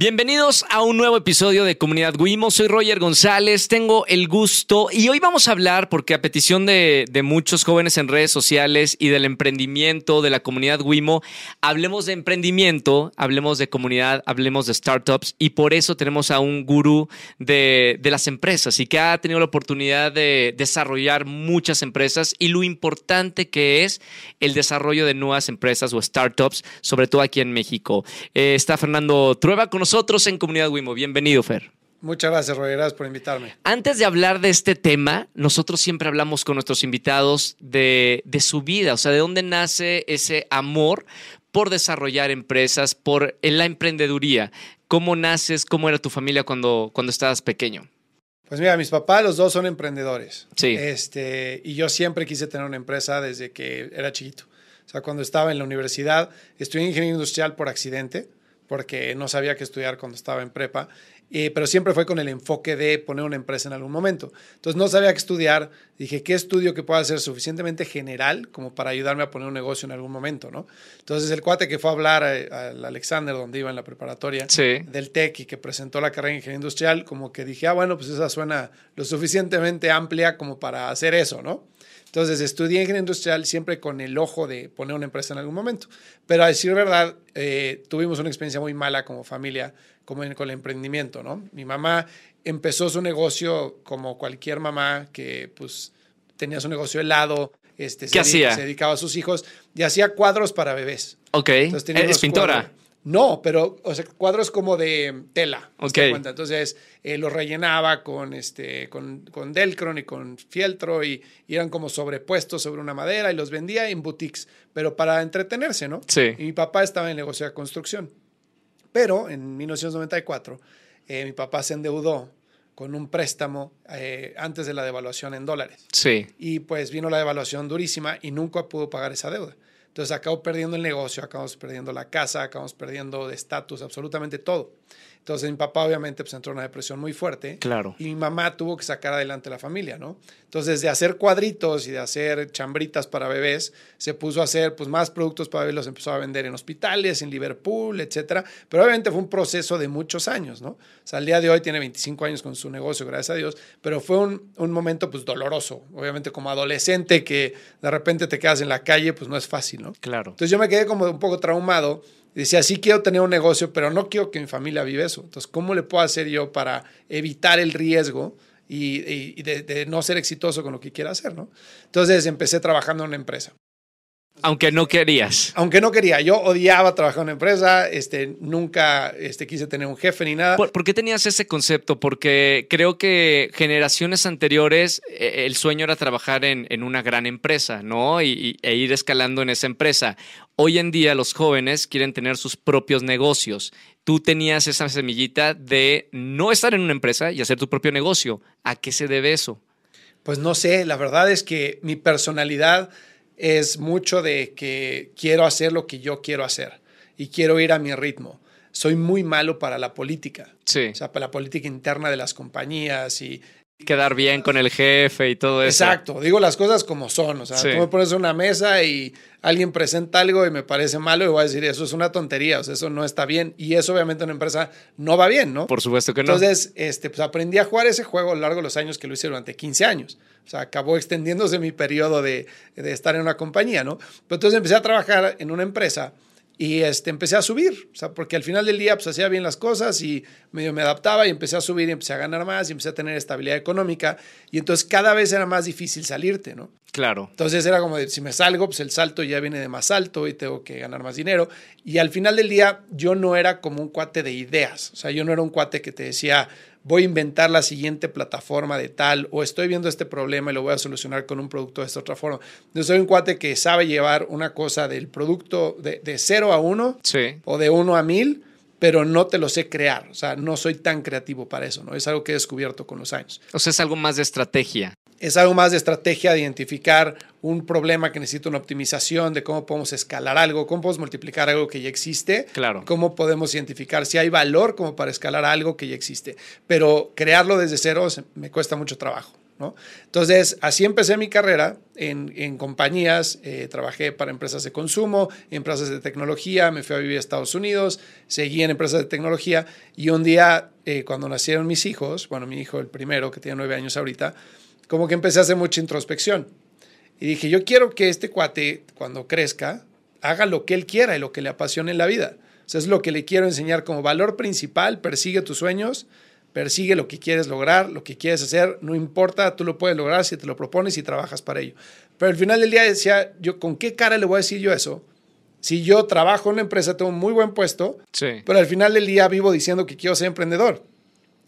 Bienvenidos a un nuevo episodio de Comunidad Wimo. Soy Roger González, tengo el gusto y hoy vamos a hablar, porque a petición de, muchos jóvenes en redes sociales y del emprendimiento de la comunidad Wimo, hablemos de emprendimiento, hablemos de comunidad, hablemos de startups y por eso tenemos a un gurú de, las empresas y que ha tenido la oportunidad de desarrollar muchas empresas y lo importante que es el desarrollo de nuevas empresas o startups, sobre todo aquí en México. Eh, está Fernando Trueba con nosotros nosotros en Comunidad Wimo. Bienvenido, Fer. Muchas gracias, Roger. Gracias por invitarme. Antes de hablar de este tema, nosotros siempre hablamos con nuestros invitados de, su vida, o sea, de dónde nace ese amor por desarrollar empresas, por la emprendeduría. ¿Cómo naces? ¿Cómo era tu familia cuando, cuando estabas pequeño? Pues mira, mis papás, los dos son emprendedores. Sí. Este, y yo siempre quise tener una empresa desde que era chiquito. O sea, cuando estaba en la universidad, estudié ingeniería industrial por accidente porque no sabía qué estudiar cuando estaba en prepa, eh, pero siempre fue con el enfoque de poner una empresa en algún momento. Entonces no sabía qué estudiar, dije, ¿qué estudio que pueda ser suficientemente general como para ayudarme a poner un negocio en algún momento? ¿no? Entonces el cuate que fue a hablar al Alexander, donde iba en la preparatoria del TEC y que presentó la carrera de ingeniería industrial, como que dije, ah, bueno, pues esa suena lo suficientemente amplia como para hacer eso, ¿no? Entonces estudié ingeniería industrial siempre con el ojo de poner una empresa en algún momento. Pero a decir verdad, eh, tuvimos una experiencia muy mala como familia como con el emprendimiento, ¿no? Mi mamá empezó su negocio como cualquier mamá que pues tenía su negocio helado, este, ¿Qué se, hacía? se dedicaba a sus hijos y hacía cuadros para bebés. Ok, es pintora. No, pero o sea, cuadros como de tela. Ok. Entonces eh, los rellenaba con, este, con, con Delcron y con fieltro y, eran como sobrepuestos sobre una madera y los vendía en boutiques, pero para entretenerse, ¿no? Sí. Y mi papá estaba en el negocio de construcción. Pero en 1994 eh, mi papá se endeudó con un préstamo eh, antes de la devaluación en dólares. Sí. Y pues vino la devaluación durísima y nunca pudo pagar esa deuda. Entonces acabamos perdiendo el negocio, acabamos perdiendo la casa, acabamos perdiendo de estatus, absolutamente todo. Entonces mi papá obviamente pues entró en una depresión muy fuerte. Claro. Y mi mamá tuvo que sacar adelante la familia, ¿no? Entonces de hacer cuadritos y de hacer chambritas para bebés, se puso a hacer pues más productos para bebés, los empezó a vender en hospitales, en Liverpool, etcétera. Pero obviamente fue un proceso de muchos años, ¿no? O sea, al día de hoy tiene 25 años con su negocio, gracias a Dios, pero fue un, un momento pues doloroso. Obviamente como adolescente que de repente te quedas en la calle, pues no es fácil, ¿no? Claro. Entonces yo me quedé como un poco traumado decía, sí quiero tener un negocio, pero no quiero que mi familia viva eso. Entonces, ¿cómo le puedo hacer yo para evitar el riesgo y, de, no ser exitoso con lo que quiera hacer? ¿no? Entonces, empecé trabajando en una empresa. Aunque no querías. Aunque no quería. Yo odiaba trabajar en una empresa, este, nunca este, quise tener un jefe ni nada. ¿Por, qué tenías ese concepto? Porque creo que generaciones anteriores eh, el sueño era trabajar en, en una gran empresa, ¿no? Y, e ir escalando en esa empresa. Hoy en día los jóvenes quieren tener sus propios negocios. Tú tenías esa semillita de no estar en una empresa y hacer tu propio negocio. ¿A qué se debe eso? Pues no sé, la verdad es que mi personalidad es mucho de que quiero hacer lo que yo quiero hacer y quiero ir a mi ritmo. Soy muy malo para la política. Sí. O sea, para la política interna de las compañías y quedar bien con el jefe y todo eso. Exacto, digo las cosas como son. O sea, tú me pones una mesa y alguien presenta algo y me parece malo y voy a decir, eso es una tontería, o sea, eso no está bien. Y eso obviamente en una empresa no va bien, ¿no? Por supuesto que no. Entonces, este, pues aprendí a jugar ese juego a lo largo de los años que lo hice durante 15 años. O sea, acabó extendiéndose mi periodo de, de estar en una compañía, ¿no? Pero entonces empecé a trabajar en una empresa y este, empecé a subir, o sea, porque al final del día pues hacía bien las cosas y medio me adaptaba y empecé a subir y empecé a ganar más y empecé a tener estabilidad económica y entonces cada vez era más difícil salirte, ¿no? Claro. Entonces era como de, si me salgo, pues el salto ya viene de más alto y tengo que ganar más dinero. Y al final del día yo no era como un cuate de ideas, o sea, yo no era un cuate que te decía, voy a inventar la siguiente plataforma de tal, o estoy viendo este problema y lo voy a solucionar con un producto de esta otra forma. Yo soy un cuate que sabe llevar una cosa del producto de, de 0 a 1 o de 1 a 1000 pero no te lo sé crear. O sea, no soy tan creativo para eso, ¿no? Es algo que he descubierto con los años. O sea, es algo más de estrategia es algo más de estrategia de identificar un problema que necesita una optimización, de cómo podemos escalar algo, cómo podemos multiplicar algo que ya existe, claro. cómo podemos identificar si hay valor como para escalar algo que ya existe. Pero crearlo desde cero me cuesta mucho trabajo. Entonces, así empecé mi carrera en, en compañías, eh, trabajé para empresas de consumo, empresas de tecnología, me fui a vivir a Estados Unidos, seguí en empresas de tecnología y un día, eh, cuando nacieron mis hijos, bueno, mi hijo el primero, que tiene nueve años ahorita, como que empecé a hacer mucha introspección. Y dije, yo quiero que este cuate, cuando crezca, haga lo que él quiera y lo que le apasione en la vida. O es lo que le quiero enseñar como valor principal, persigue tus sueños, persigue lo que quieres lograr, lo que quieres hacer, no importa, tú lo puedes lograr si te lo propones y trabajas para ello. Pero al final del día decía, yo, ¿con qué cara le voy a decir yo eso? Si yo trabajo en una empresa, tengo un muy buen puesto, Sí. pero al final del día vivo diciendo que quiero ser emprendedor.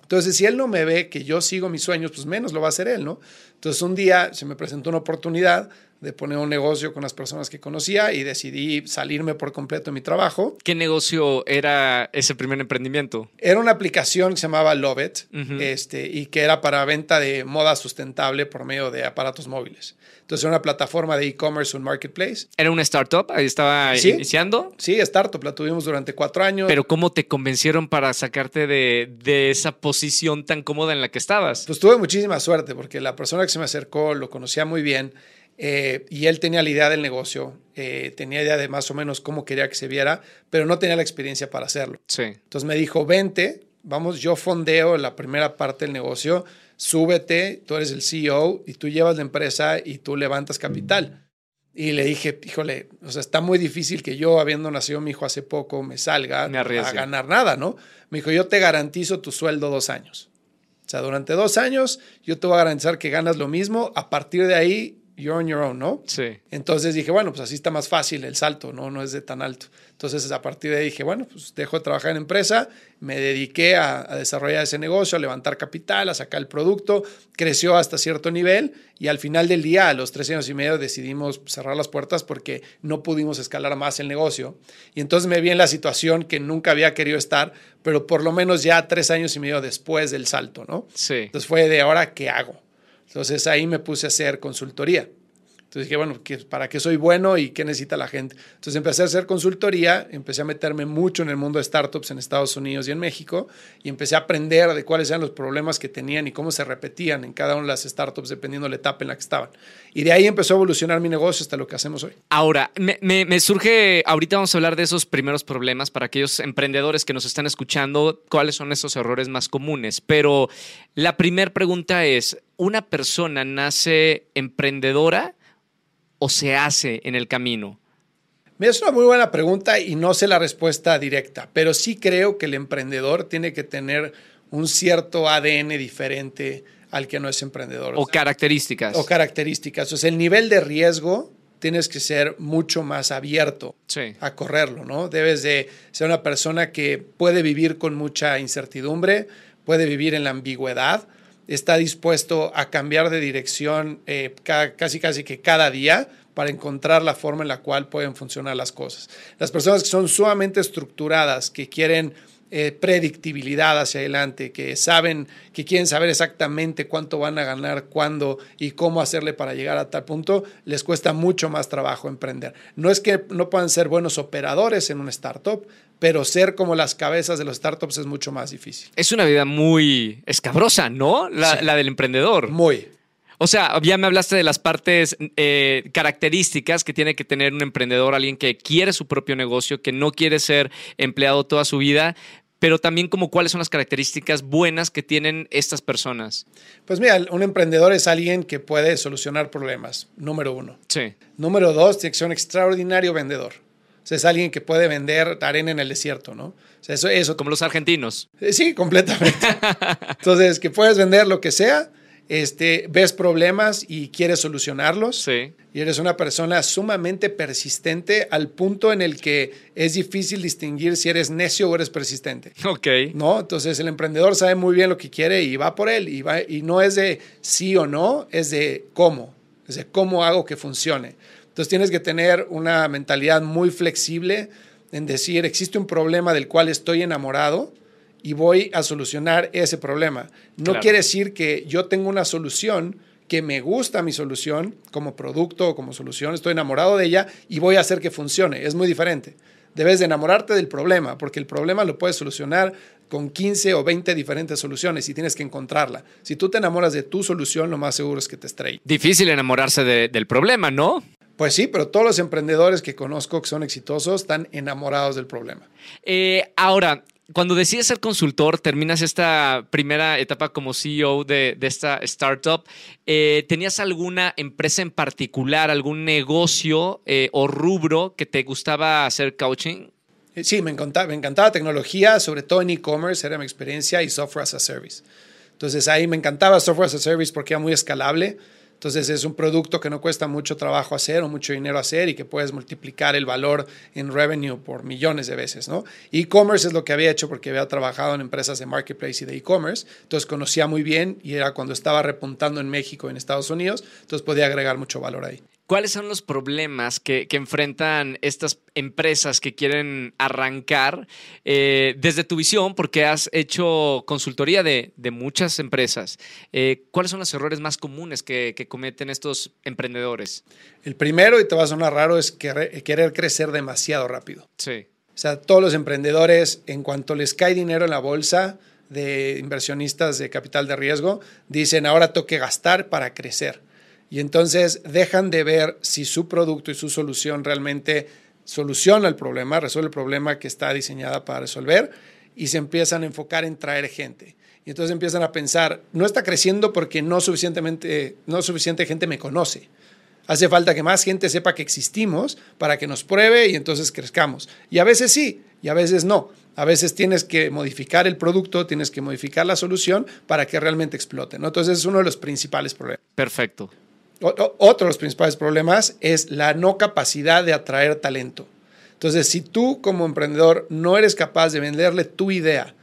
Entonces, si él no me ve que yo sigo mis sueños, pues menos lo va a hacer él, ¿no? Entonces, un día se me presentó una oportunidad de poner un negocio con las personas que conocía y decidí salirme por completo de mi trabajo. ¿Qué negocio era ese primer emprendimiento? Era una aplicación que se llamaba Love It Ujú. este, y que era para venta de moda sustentable por medio de aparatos móviles. Entonces, era una plataforma de e-commerce, un marketplace. ¿Era una startup? Ahí estaba Sí. iniciando. Sí, startup, la tuvimos durante cuatro años. Pero ¿cómo te convencieron para sacarte de, de esa posición tan cómoda en la que estabas? Pues tuve muchísima suerte porque la persona que se me acercó lo conocía muy bien eh, y él tenía la idea del negocio, eh, tenía idea de más o menos cómo quería que se viera, pero no tenía la experiencia para hacerlo. Sí. Entonces me dijo, vente, vamos, yo fondeo la primera parte del negocio, súbete, tú eres el CEO y tú llevas la empresa y tú levantas capital. Y le dije, híjole, o sea, está muy difícil que yo, habiendo nacido mi hijo hace poco, me salga Me a ganar nada, ¿no? Me dijo, yo te garantizo tu sueldo dos años. O sea, durante dos años yo te voy a garantizar que ganas lo mismo. A partir de ahí, you're on your own, ¿no? Sí. Entonces dije, bueno, pues así está más fácil el salto, ¿no? No es de tan alto. Entonces a partir de ahí dije, bueno, pues dejo de trabajar en empresa, me dediqué a, a desarrollar ese negocio, a levantar capital, a sacar el producto, creció hasta cierto nivel y al final del día, a los tres años y medio, decidimos cerrar las puertas porque no pudimos escalar más el negocio. Y entonces me vi en la situación que nunca había querido estar, pero por lo menos ya tres años y medio después del salto, ¿no? Sí. Entonces fue de ahora, ¿qué hago? Entonces ahí me puse a hacer consultoría. Entonces dije, bueno, ¿qué- ¿para qué soy bueno y qué necesita la gente? Entonces empecé a hacer consultoría, empecé a meterme mucho en el mundo de startups en Estados Unidos y en México y empecé a aprender de cuáles eran los problemas que tenían y cómo se repetían en cada una de las startups dependiendo de la etapa en la que estaban. Y de ahí empezó a evolucionar mi negocio hasta lo que hacemos hoy. Ahora, me- me surge, ahorita vamos a hablar de esos primeros problemas para aquellos emprendedores que nos están escuchando, cuáles son esos errores más comunes. Pero la primera pregunta es, ¿una persona nace emprendedora o se hace en el camino? Es una muy buena pregunta y no sé la respuesta directa, pero sí creo que el emprendedor tiene que tener un cierto ADN diferente al que no es emprendedor. O características. o características. O sea, el nivel de riesgo tienes que ser mucho más abierto Sí. a correrlo, ¿no? Debes de ser una persona que puede vivir con mucha incertidumbre, puede vivir en la ambigüedad, está dispuesto a cambiar de dirección eh, ca- casi casi que cada día para encontrar la forma en la cual pueden funcionar las cosas. Las personas que son sumamente estructuradas, que quieren eh, predictibilidad hacia adelante, que saben, que quieren saber exactamente cuánto van a ganar, cuándo y cómo hacerle para llegar a tal punto, les cuesta mucho más trabajo emprender. No es que no puedan ser buenos operadores en una startup, pero ser como las cabezas de los startups es mucho más difícil. Es una vida muy escabrosa, ¿no? La, Sí. la del emprendedor. Muy. O sea, ya me hablaste de las partes eh, características que tiene que tener un emprendedor, alguien que quiere su propio negocio, que no quiere ser empleado toda su vida, pero también como cuáles son las características buenas que tienen estas personas. Pues mira, un emprendedor es alguien que puede solucionar problemas, número uno. Sí. Número dos, tiene que ser un extraordinario vendedor. O sea, es alguien que puede vender arena en el desierto, ¿no? O sea, eso, eso Como los argentinos. Sí, completamente. Entonces, que puedes vender lo que sea, este, ves problemas y quieres solucionarlos. Sí. Y eres una persona sumamente persistente al punto en el que es difícil distinguir si eres necio o eres persistente. Ok. ¿No? Entonces el emprendedor sabe muy bien lo que quiere y va por él. Y, va, y no es de sí o no, es de cómo. Es de cómo hago que funcione. Entonces tienes que tener una mentalidad muy flexible en decir, existe un problema del cual estoy enamorado y voy a solucionar ese problema. No Claro. quiere decir que yo tengo una solución que me gusta mi solución como producto o como solución, estoy enamorado de ella y voy a hacer que funcione. Es muy diferente. Debes de enamorarte del problema, porque el problema lo puedes solucionar con 15 o 20 diferentes soluciones y tienes que encontrarla. Si tú te enamoras de tu solución, lo más seguro es que te estrelle. Difícil enamorarse del problema, ¿no? Pues sí, pero todos los emprendedores que conozco que son exitosos están enamorados del problema. Eh, ahora, cuando decides ser consultor, terminas esta primera etapa como CEO de, esta startup, eh, ¿tenías alguna empresa en particular, algún negocio eh, o rubro que te gustaba hacer coaching? Eh, sí, me encantaba, me encantaba tecnología, sobre todo en e-commerce, era mi experiencia, y software as a service. Entonces ahí me encantaba software as a service porque era muy escalable. Entonces es un producto que no cuesta mucho trabajo hacer o mucho dinero hacer y que puedes multiplicar el valor en revenue por millones de veces, ¿no? E-commerce es lo que había hecho porque había trabajado en empresas de marketplace y de e-commerce, entonces conocía muy bien y era cuando estaba repuntando en México en Estados Unidos, entonces podía agregar mucho valor ahí. ¿Cuáles son los problemas que, enfrentan estas empresas que quieren arrancar eh, desde tu visión? Porque has hecho consultoría de, muchas empresas. Eh, ¿Cuáles son los errores más comunes que, cometen estos emprendedores? El primero, y te va a sonar raro, es querer crecer demasiado rápido. Sí. O sea, todos los emprendedores, en cuanto les cae dinero en la bolsa de inversionistas de capital de riesgo, dicen, ahora tengo que gastar para crecer y entonces dejan de ver si su producto y su solución realmente soluciona el problema, resuelve el problema que está diseñada para resolver y se empiezan a enfocar en traer gente. Y entonces empiezan a pensar, no está creciendo porque no suficientemente no suficiente gente me conoce. Hace falta que más gente sepa que existimos para que nos pruebe y entonces crezcamos. Y a veces sí, y a veces no. A veces tienes que modificar el producto, tienes que modificar la solución para que realmente explote. Entonces es uno de los principales problemas. Perfecto. Otro de los principales problemas es la no capacidad de atraer talento. Entonces, si tú como emprendedor no eres capaz de venderle tu idea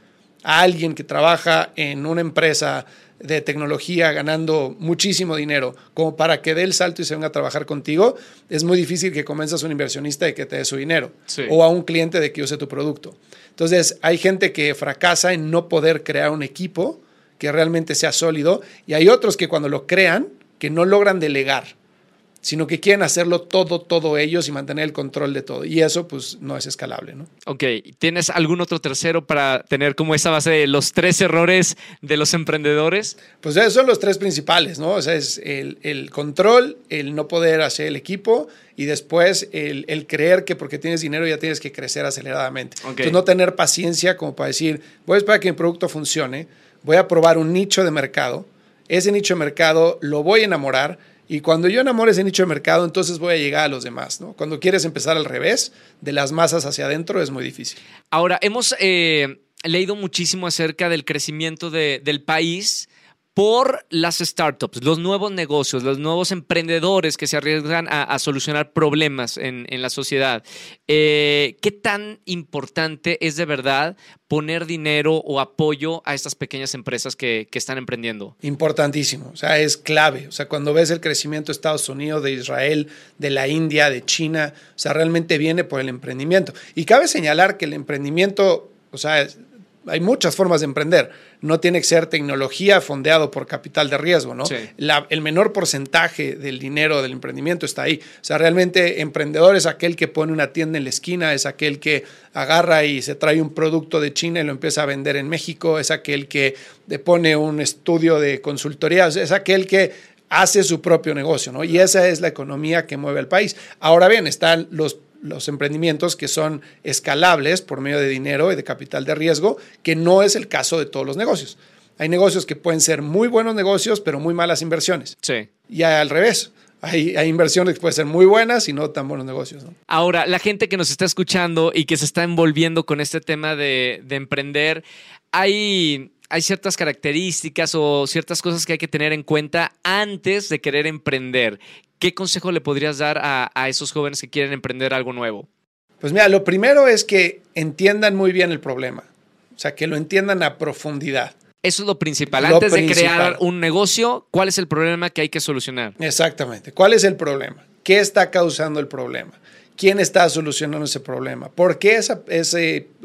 a alguien que trabaja en una empresa de tecnología ganando muchísimo dinero como para que dé el salto y se venga a trabajar contigo, es muy difícil que convenzas a un inversionista de que te dé su dinero o a un cliente de que use tu producto. Entonces, hay gente que fracasa en no poder crear un equipo que realmente sea sólido y hay otros que cuando lo crean, que no logran delegar, sino que quieren hacerlo todo, todo ellos y mantener el control de todo. Y eso pues no es escalable, ¿no? Ok, ¿tienes algún otro tercero para tener como esa base de los tres errores de los emprendedores? Pues esos son los tres principales, ¿no? O sea, es el, control, el no poder hacer el equipo y después el, creer que porque tienes dinero ya tienes que crecer aceleradamente. Entonces no tener paciencia como para decir, voy a esperar que mi producto funcione, voy a probar un nicho de mercado, ese nicho de mercado lo voy a enamorar y cuando yo enamore ese nicho de mercado, entonces voy a llegar a los demás. ¿no? Cuando quieres empezar al revés, de las masas hacia adentro, es muy difícil. Ahora, hemos eh, leído muchísimo acerca del crecimiento del país por las startups, los nuevos negocios, los nuevos emprendedores que se arriesgan a, solucionar problemas en, la sociedad. Eh, ¿Qué tan importante es de verdad poner dinero o apoyo a estas pequeñas empresas que, están emprendiendo? Importantísimo, o sea, es clave. O sea, cuando ves el crecimiento de Estados Unidos, de Israel, de la India, de China, o sea, realmente viene por el emprendimiento. Y cabe señalar que el emprendimiento, o sea, hay muchas formas de emprender. No tiene que ser tecnología fondeado por capital de riesgo, ¿no? el menor porcentaje del dinero del emprendimiento está ahí. O sea, realmente emprendedor es aquel que pone una tienda en la esquina, es aquel que agarra y se trae un producto de China y lo empieza a vender en México, es aquel que pone un estudio de consultoría, es aquel que hace su propio negocio, ¿no? Y esa es la economía que mueve al país. Ahora bien, están los los emprendimientos que son escalables por medio de dinero y de capital de riesgo, que no es el caso de todos los negocios. Hay negocios que pueden ser muy buenos negocios, pero muy malas inversiones. Sí. Y al revés. Hay, inversiones que pueden ser muy buenas y no tan buenos negocios. Ahora, la gente que nos está escuchando y que se está envolviendo con este tema de, de emprender, hay hay ciertas características o ciertas cosas que hay que tener en cuenta antes de querer emprender. ¿Qué consejo le podrías dar a, esos jóvenes que quieren emprender algo nuevo? Pues mira, lo primero es que entiendan muy bien el problema, o sea, que lo entiendan a profundidad. Eso es lo principal. Antes de crear un negocio, ¿cuál es el problema que hay que solucionar? Exactamente. ¿Cuál es el problema? ¿Qué está causando el problema? ¿Quién está solucionando ese problema? ¿Por qué esa,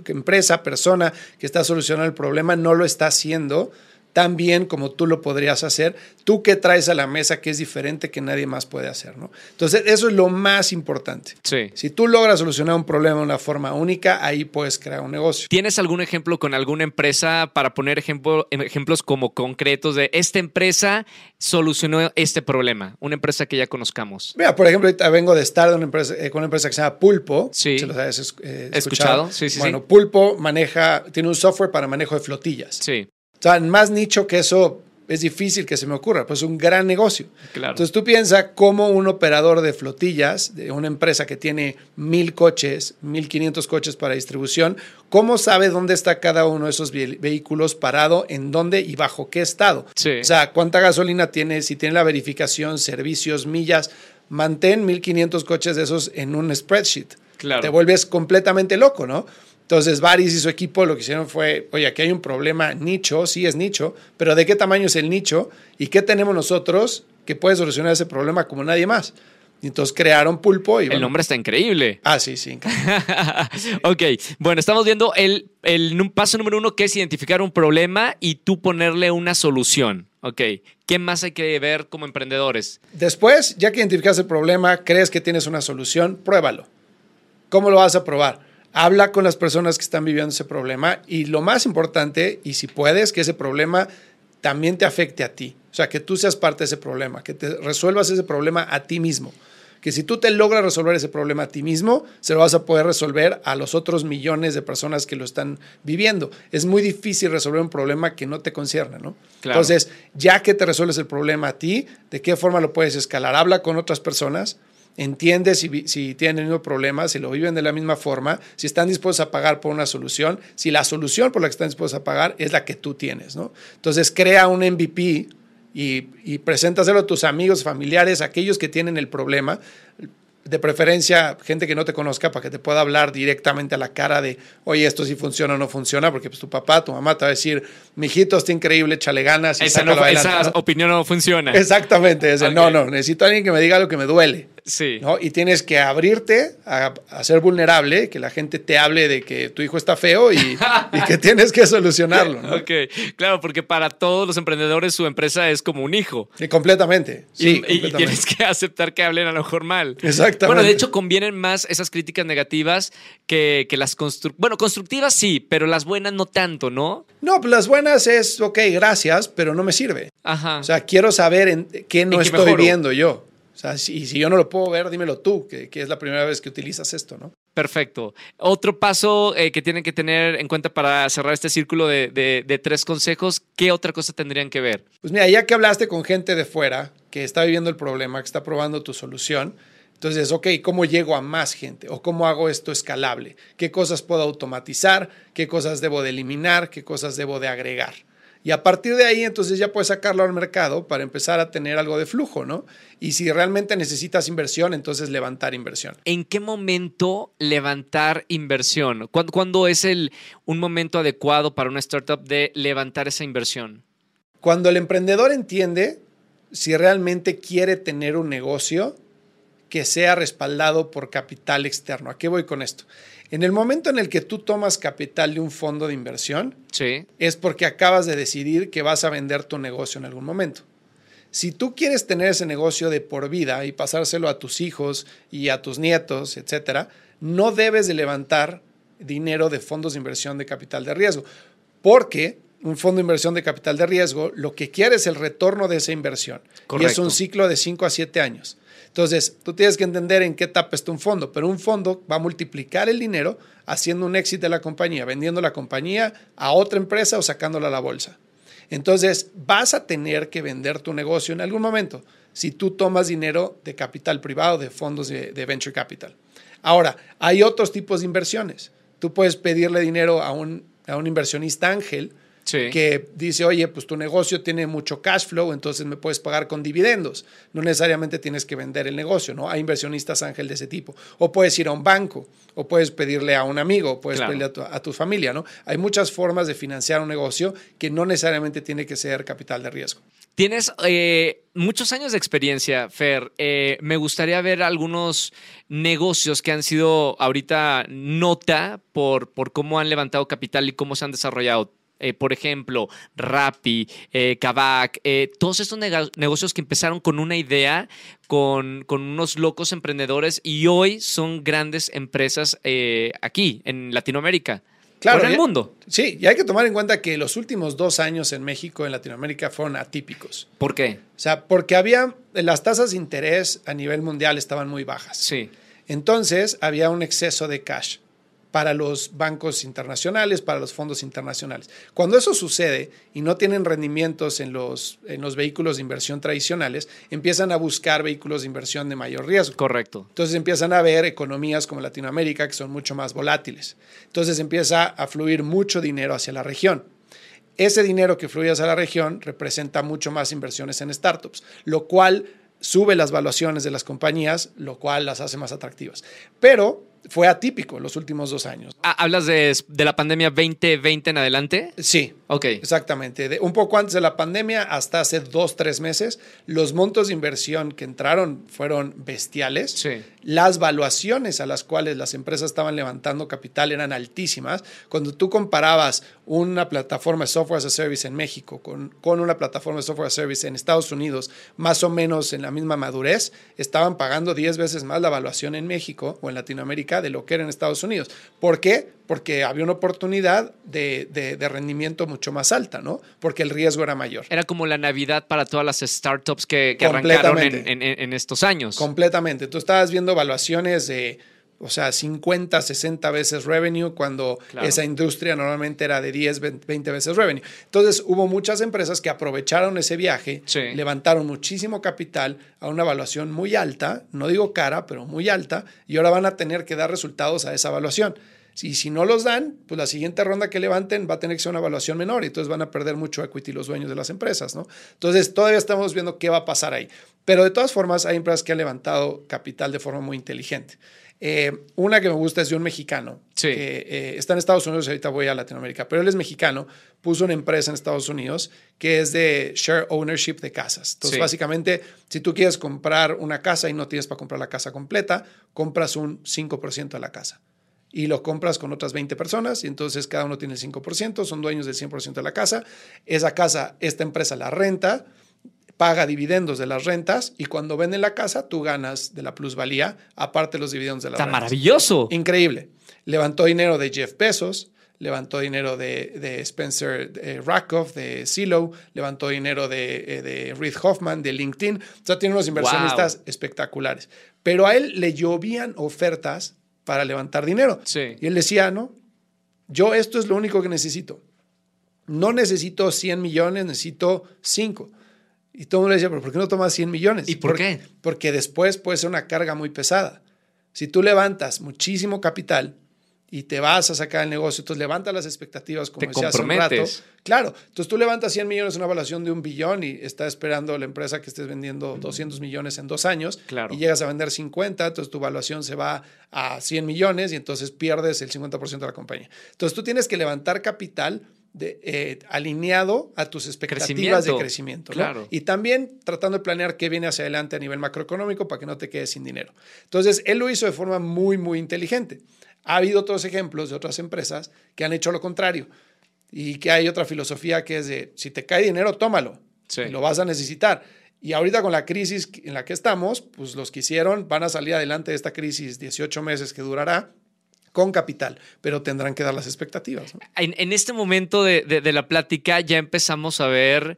empresa, persona que está solucionando el problema no lo está haciendo tan bien como tú lo podrías hacer, tú que traes a la mesa que es diferente que nadie más puede hacer, ¿no? Entonces, eso es lo más importante. Sí. Si tú logras solucionar un problema de una forma única, ahí puedes crear un negocio. ¿Tienes algún ejemplo con alguna empresa para poner ejemplo, ejemplos como concretos de esta empresa solucionó este problema? Una empresa que ya conozcamos. Mira, por ejemplo, ahorita vengo de estar de una empresa, eh, con una empresa que se llama Pulpo. Sí. Si los has eh, escuchado, sí, sí, Bueno, sí. Pulpo maneja, tiene un software para manejo de flotillas. Sí, sea, más nicho que eso es difícil que se me ocurra, pues es un gran negocio. claro. Entonces tú piensas cómo un operador de flotillas, de una empresa que tiene mil coches, mil quinientos coches para distribución, ¿cómo sabe dónde está cada uno de esos ve- vehículos parado, en dónde y bajo qué estado? Sí. O sea, cuánta gasolina tiene, si tiene la verificación, servicios, millas. Mantén 1500 coches de esos en un spreadsheet. Claro. Te vuelves completamente loco, ¿no? Entonces, Varis y su equipo lo que hicieron fue, oye, aquí hay un problema nicho, sí es nicho, pero ¿de qué tamaño es el nicho? ¿Y qué tenemos nosotros que puede solucionar ese problema como nadie más? Y entonces crearon Pulpo y... El nombre está increíble. Ah, sí, sí. increíble. ok, bueno, estamos viendo el, el paso número uno, que es identificar un problema y tú ponerle una solución. Ok, ¿qué más hay que ver como emprendedores? Después, ya que identificas el problema, crees que tienes una solución, pruébalo. ¿Cómo lo vas a probar? Habla con las personas que están viviendo ese problema y lo más importante, y si puedes, que ese problema también te afecte a ti. O sea, que tú seas parte de ese problema, que te resuelvas ese problema a ti mismo. Que si tú te logras resolver ese problema a ti mismo, se lo vas a poder resolver a los otros millones de personas que lo están viviendo. Es muy difícil resolver un problema que no te concierne, ¿no? Claro. Entonces, ya que te resuelves el problema a ti, ¿de qué forma lo puedes escalar? Habla con otras personas, entiende si, tienen el mismo problema, si lo viven de la misma forma, si están dispuestos a pagar por una solución, si la solución por la que están dispuestos a pagar es la que tú tienes, ¿no? Entonces, crea un MVP y, y preséntaselo a tus amigos, familiares, aquellos que tienen el problema. De preferencia, gente que no te conozca para que te pueda hablar directamente a la cara de, oye, esto sí funciona o no funciona, porque pues, tu papá, tu mamá te va a decir, mijito, está increíble, échale ganas. y Esa, sácalo no- adelante", esa opinión no funciona. Exactamente, es el, Ok. no, no, necesito a alguien que me diga lo que me duele. Sí. ¿no? Y tienes que abrirte a, a ser vulnerable, que la gente te hable de que tu hijo está feo y, y que tienes que solucionarlo. ¿no? Ok, claro, porque para todos los emprendedores su empresa es como un hijo. Y completamente. Y- Sí, y, y completamente. tienes que aceptar que hablen a lo mejor mal. Exactamente. Bueno, de hecho, convienen más esas críticas negativas que, que las constructivas. Bueno, constructivas sí, pero las buenas no tanto, ¿no? No, pues las buenas es, ok, gracias, pero no me sirve. Ajá. O sea, quiero saber en qué no ¿En qué estoy mejoro? viendo yo. O sea, si, si yo no lo puedo ver, dímelo tú, que, que es la primera vez que utilizas esto, ¿no? Perfecto. Otro paso eh, que tienen que tener en cuenta para cerrar este círculo de, de- de tres consejos, ¿qué otra cosa tendrían que ver? Pues mira, ya que hablaste con gente de fuera que está viviendo el problema, que está probando tu solución, entonces, ok, ¿cómo llego a más gente? ¿O cómo hago esto escalable? ¿Qué cosas puedo automatizar? ¿Qué cosas debo de eliminar? ¿Qué cosas debo de agregar? Y a partir de ahí, entonces ya puedes sacarlo al mercado para empezar a tener algo de flujo, ¿no? Y si realmente necesitas inversión, entonces levantar inversión. ¿En qué momento levantar inversión? ¿Cuándo, cuándo es el, un momento adecuado para una startup de levantar esa inversión? Cuando el emprendedor entiende si realmente quiere tener un negocio que sea respaldado por capital externo. ¿A qué voy con esto? En el momento en el que tú tomas capital de un fondo de inversión, Sí. es porque acabas de decidir que vas a vender tu negocio en algún momento. Si tú quieres tener ese negocio de por vida y pasárselo a tus hijos y a tus nietos, etcétera, no debes de levantar dinero de fondos de inversión de capital de riesgo, porque un fondo de inversión de capital de riesgo lo que quiere es el retorno de esa inversión. Y es un ciclo de 5 a 7 años. Entonces, tú tienes que entender en qué etapa está un fondo, pero un fondo va a multiplicar el dinero haciendo un éxito de la compañía, vendiendo la compañía a otra empresa o sacándola a la bolsa. Entonces, vas a tener que vender tu negocio en algún momento si tú tomas dinero de capital privado, de fondos de, venture capital. Ahora, hay otros tipos de inversiones. Tú puedes pedirle dinero a un, a un inversionista ángel Sí. que dice, oye, pues tu negocio tiene mucho cash flow, entonces me puedes pagar con dividendos. No necesariamente tienes que vender el negocio, ¿no? Hay inversionistas ángel de ese tipo. O puedes ir a un banco, o puedes pedirle a un amigo, o puedes Claro. pedirle a tu, a tu familia, ¿no? Hay muchas formas de financiar un negocio que no necesariamente tiene que ser capital de riesgo. Tienes eh, muchos años de experiencia, Fer. Eh, me gustaría ver algunos negocios que han sido ahorita nota por, por cómo han levantado capital y cómo se han desarrollado. Eh, por ejemplo, Rappi, eh, Kavak, eh, todos estos negocios que empezaron con una idea, con, con, unos locos emprendedores y hoy son grandes empresas aquí, en Latinoamérica. Claro, en el mundo. Sí, y hay que tomar en cuenta que los últimos dos años en México, en Latinoamérica, fueron atípicos. ¿Por qué? O sea, porque había, las tasas de interés a nivel mundial estaban muy bajas. Sí. Entonces, había un exceso de cash para los bancos internacionales, para los fondos internacionales. Cuando eso sucede y no tienen rendimientos en los, en los vehículos de inversión tradicionales, empiezan a buscar vehículos de inversión de mayor riesgo. Correcto. Entonces empiezan a ver economías como Latinoamérica que son mucho más volátiles. Entonces empieza a fluir mucho dinero hacia la región. Ese dinero que fluye hacia la región representa mucho más inversiones en startups, lo cual sube las valuaciones de las compañías, lo cual las hace más atractivas. Pero fue atípico los últimos dos años. Ah, ¿Hablas de, de, la pandemia 2020 en adelante? Sí. Ok. Exactamente. De, un poco antes de la pandemia, hasta hace dos, tres meses, los montos de inversión que entraron fueron bestiales. Sí. Las valuaciones a las cuales las empresas estaban levantando capital eran altísimas. Cuando tú comparabas una plataforma de software as a service en México con, con una plataforma de software as a service en Estados Unidos, más o menos en la misma madurez, estaban pagando 10 veces más la valuación en México o en Latinoamérica de lo que era en Estados Unidos. ¿Por qué? Porque había una oportunidad de, de, rendimiento mucho más alta, ¿no? Porque el riesgo era mayor. Era como la Navidad para todas las startups que, que arrancaron en, en, en, estos años. Completamente. Tú estabas viendo evaluaciones de o sea, 50, 60 veces revenue cuando esa industria normalmente era de 10, 20 veces revenue. Entonces hubo muchas empresas que aprovecharon ese viaje, levantaron muchísimo capital a una evaluación muy alta, no digo cara, pero muy alta, y ahora van a tener que dar resultados a esa evaluación. Y si no los dan, pues la siguiente ronda que levanten va a tener que ser una evaluación menor y entonces van a perder mucho equity los dueños de las empresas, ¿no? Entonces todavía estamos viendo qué va a pasar ahí. Pero de todas formas hay empresas que han levantado capital de forma muy inteligente. Eh, una que me gusta es de un mexicano que eh, está en Estados Unidos, ahorita voy a Latinoamérica, pero él es mexicano, puso una empresa en Estados Unidos que es de share ownership de casas. Entonces, básicamente, si tú quieres comprar una casa y no tienes para comprar la casa completa, compras un 5% de la casa y lo compras con otras 20 personas y entonces cada uno tiene el 5%, son dueños del 100% de la casa. Esa casa, esta empresa la renta paga dividendos de las rentas y cuando venden la casa tú ganas de la plusvalía, aparte de los dividendos de la Está maravilloso. Increíble. Levantó dinero de Jeff Bezos, levantó dinero de, Spencer de Rakoff, de Silo, levantó dinero de, eh, de, Reid Hoffman, de LinkedIn. O sea, tiene unos inversionistas espectaculares. Pero a él le llovían ofertas para levantar dinero. Sí. Y él decía, no, yo esto es lo único que necesito. No necesito 100 millones, necesito 5. Y todo el mundo le decía, pero ¿por qué no tomas 100 millones? ¿Y por, qué? Porque después puede ser una carga muy pesada. Si tú levantas muchísimo capital y te vas a sacar el negocio, entonces levantas las expectativas como decía hace un rato. Claro, entonces tú levantas 100 millones, una evaluación de un billón y está esperando la empresa que estés vendiendo 200 millones en dos años claro. y llegas a vender 50, entonces tu evaluación se va a 100 millones y entonces pierdes el 50% de la compañía. Entonces tú tienes que levantar capital de, eh, alineado a tus expectativas de crecimiento. Claro. Y también tratando de planear qué viene hacia adelante a nivel macroeconómico para que no te quedes sin dinero. Entonces, él lo hizo de forma muy, muy inteligente. Ha habido otros ejemplos de otras empresas que han hecho lo contrario y que hay otra filosofía que es de, si te cae dinero, tómalo, lo vas a necesitar. Y ahorita con la crisis en la que estamos, pues los que hicieron van a salir adelante de esta crisis 18 meses que durará con capital, pero tendrán que dar las expectativas. En, este momento de, la plática ya empezamos a ver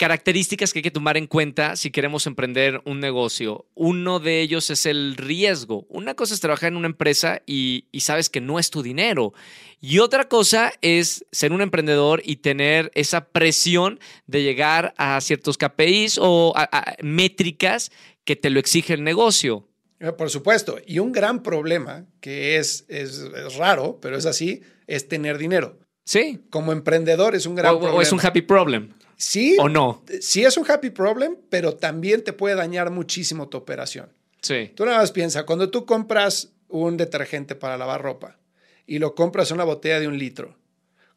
características que hay que tomar en cuenta si queremos emprender un negocio. Uno de ellos es el riesgo. Una cosa es trabajar en una empresa y, sabes que no es tu dinero. Y otra cosa es ser un emprendedor y tener esa presión de llegar a ciertos KPIs o métricas que te lo exige el negocio. Eh, por supuesto. Y un gran problema, que es, es, raro, pero es así, es tener dinero. Sí. Como emprendedor es un gran problema. O es un happy problem. Sí. ¿O no? Sí es un happy problem, pero también te puede dañar muchísimo tu operación. Sí. Tú nada más piensa, cuando tú compras un detergente para lavar ropa y lo compras una botella de un litro,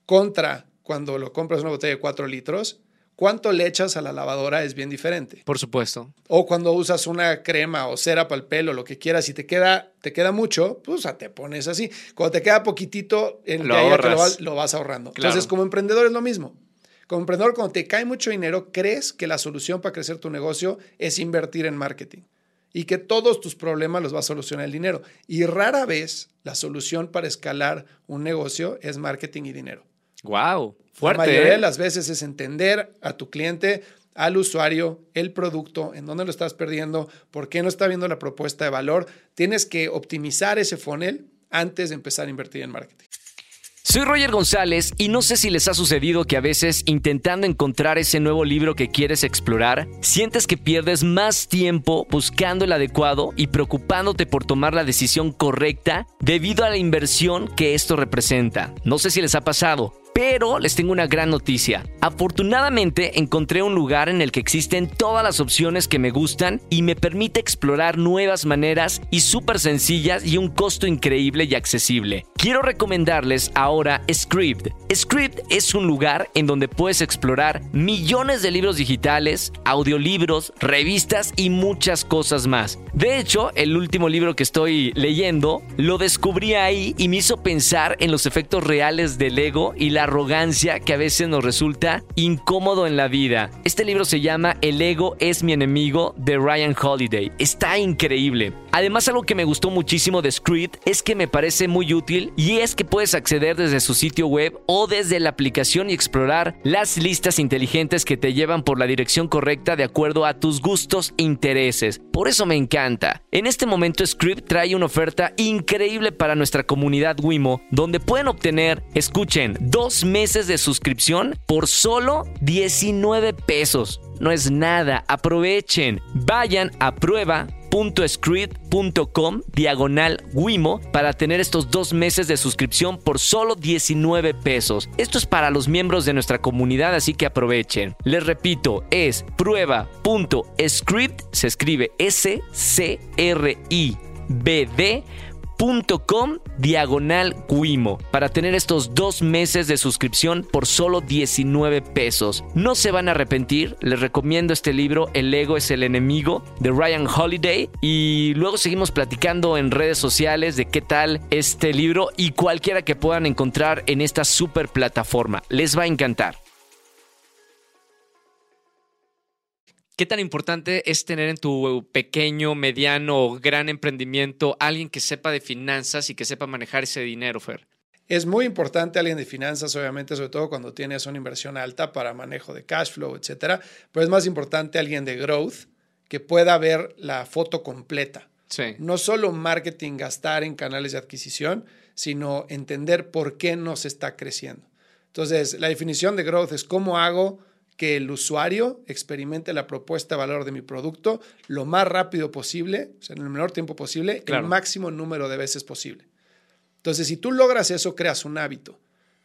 contra cuando lo compras una botella de cuatro litros, cuánto le echas a la lavadora es bien diferente. Por supuesto. O cuando usas una crema o cera para el pelo, lo que quieras, y te queda, te queda mucho, pues te pones así. Cuando te queda poquitito, en Lo de ahí a que lo, ahorras. vas, lo vas ahorrando. Claro. Entonces, como emprendedor es lo mismo. Como emprendedor, cuando te cae mucho dinero, crees que la solución para crecer tu negocio es invertir en marketing y que todos tus problemas los va a solucionar el dinero. Y rara vez la solución para escalar un negocio es marketing y dinero. Wow. La Fuerte. mayoría ¿eh? de las veces es entender a tu cliente, al usuario, el producto, en dónde lo estás perdiendo, por qué no está viendo la propuesta de valor. Tienes que optimizar ese funnel antes de empezar a invertir en marketing. Soy Roger González y no sé si les ha sucedido que a veces intentando encontrar ese nuevo libro que quieres explorar, sientes que pierdes más tiempo buscando el adecuado y preocupándote por tomar la decisión correcta debido a la inversión que esto representa. No sé si les ha pasado. Pero les tengo una gran noticia. Afortunadamente encontré un lugar en el que existen todas las opciones que me gustan y me permite explorar nuevas maneras y súper sencillas y un costo increíble y accesible. Quiero recomendarles ahora Script. Script es un lugar en donde puedes explorar millones de libros digitales, audiolibros, revistas y muchas cosas más. De hecho, el último libro que estoy leyendo lo descubrí ahí y me hizo pensar en los efectos reales del ego y la arrogancia que a veces nos resulta incómodo en la vida. Este libro se llama El ego es mi enemigo de Ryan Holiday. Está increíble. Además, algo que me gustó muchísimo de Script es que me parece muy útil y es que puedes acceder desde su sitio web o desde la aplicación y explorar las listas inteligentes que te llevan por la dirección correcta de acuerdo a tus gustos e intereses. Por eso me encanta. En este momento Script trae una oferta increíble para nuestra comunidad Wimo, donde pueden obtener, escuchen, dos meses de suscripción por solo 19 pesos. No es nada, aprovechen. Vayan a prueba.script.com diagonal Wimo para tener estos dos meses de suscripción por solo 19 pesos. Esto es para los miembros de nuestra comunidad, así que aprovechen. Les repito, es prueba.script, se escribe S-C-R-I-B-D com diagonal Wimo para tener estos dos meses de suscripción por solo 19 pesos. No se van a arrepentir, les recomiendo este libro El ego es el enemigo de Ryan Holiday y luego seguimos platicando en redes sociales de qué tal este libro y cualquiera que puedan encontrar en esta super plataforma. Les va a encantar. ¿Qué tan importante es tener en tu pequeño, mediano o gran emprendimiento alguien que sepa de finanzas y que sepa manejar ese dinero, Fer? Es muy importante alguien de finanzas, obviamente, sobre todo cuando tienes una inversión alta para manejo de cash flow, etcétera. Pero es más importante alguien de growth que pueda ver la foto completa. Sí. No solo marketing, gastar en canales de adquisición, sino entender por qué no se está creciendo. Entonces, la definición de growth es cómo hago que el usuario experimente la propuesta de valor de mi producto lo más rápido posible, o sea, en el menor tiempo posible, Claro. el máximo número de veces posible. Entonces, si tú logras eso, creas un hábito.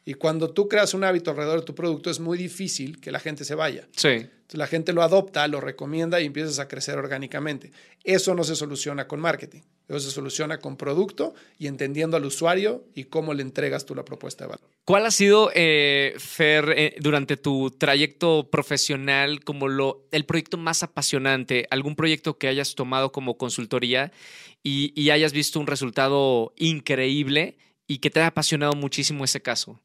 Y cuando tú creas un hábito alrededor de tu producto, es muy difícil que la gente se vaya. Sí. Entonces, la gente lo adopta, lo recomienda y empiezas a crecer orgánicamente. Eso no se soluciona con marketing. Eso se soluciona con producto y entendiendo al usuario y cómo le entregas tú la propuesta de valor. ¿Cuál ha sido, eh, Fer, eh, durante tu trayecto profesional como lo, el proyecto más apasionante? ¿Algún proyecto que hayas tomado como consultoría y, y hayas visto un resultado increíble y que te haya apasionado muchísimo ese caso?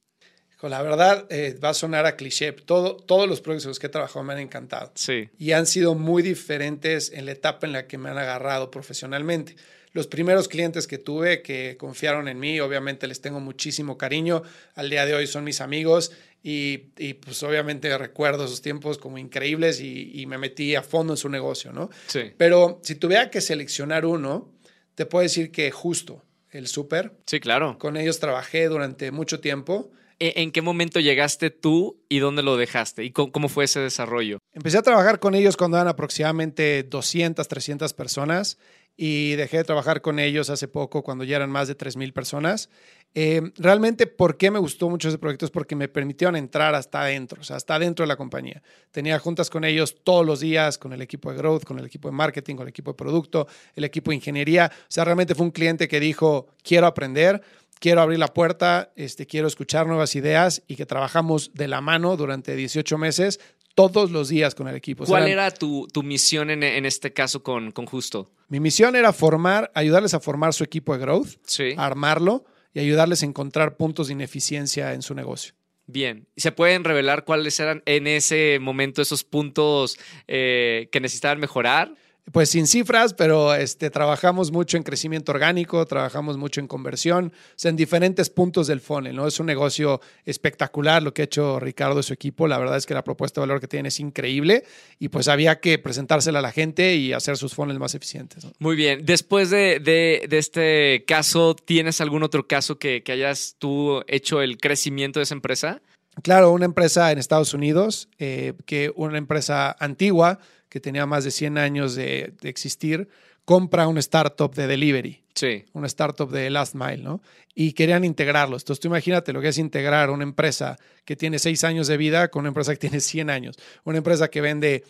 La verdad, eh, va a sonar a cliché. Todo, todos los proyectos en los que he trabajado me han encantado. Sí. y han sido muy diferentes en la etapa en la que me han agarrado profesionalmente. Los primeros clientes que tuve que confiaron en mí, obviamente les tengo muchísimo cariño. Al día de hoy son mis amigos y, y, pues obviamente recuerdo esos tiempos como increíbles y, y, me metí a fondo en su negocio, ¿no? Sí. Pero si tuviera que seleccionar uno, te puedo decir que justo el súper. Sí, claro. Con ellos trabajé durante mucho tiempo. ¿E-, ¿En qué momento llegaste tú y dónde lo dejaste? ¿Y cómo fue ese desarrollo? Empecé a trabajar con ellos cuando eran aproximadamente 200, 300 personas y dejé de trabajar con ellos hace poco cuando ya eran más de 3.000 personas. Eh, realmente, ¿por qué me gustó mucho ese proyecto? Es porque me permitieron entrar hasta adentro, o sea, hasta adentro de la compañía. Tenía juntas con ellos todos los días, con el equipo de growth, con el equipo de marketing, con el equipo de producto, el equipo de ingeniería. O sea, realmente fue un cliente que dijo, quiero aprender, quiero abrir la puerta, este, quiero escuchar nuevas ideas y que trabajamos de la mano durante 18 meses todos los días con el equipo. ¿Cuál era tu, tu misión en, en, este caso con, con Justo? Mi misión era formar, ayudarles a formar su equipo de growth, Sí. armarlo y ayudarles a encontrar puntos de ineficiencia en su negocio. Bien. ¿Se pueden revelar cuáles eran en ese momento esos puntos eh, que necesitaban mejorar? Pues sin cifras, pero este, trabajamos mucho en crecimiento orgánico, trabajamos mucho en conversión, o sea, en diferentes puntos del funnel, ¿no? Es un negocio espectacular lo que ha hecho Ricardo y su equipo. La verdad es que la propuesta de valor que tienen es increíble y pues había que presentársela a la gente y hacer sus funnels más eficientes. ¿no? Muy bien. Después de, de, de, este caso, ¿tienes algún otro caso que, que hayas tú hecho el crecimiento de esa empresa? Claro, una empresa en Estados Unidos, eh, que una empresa antigua que tenía más de 100 años de, de, existir, compra una startup de delivery. Sí. Una startup de last mile, ¿no? Y querían integrarlos. Entonces tú imagínate lo que es integrar una empresa que tiene 6 años de vida con una empresa que tiene 100 años. Una empresa que vende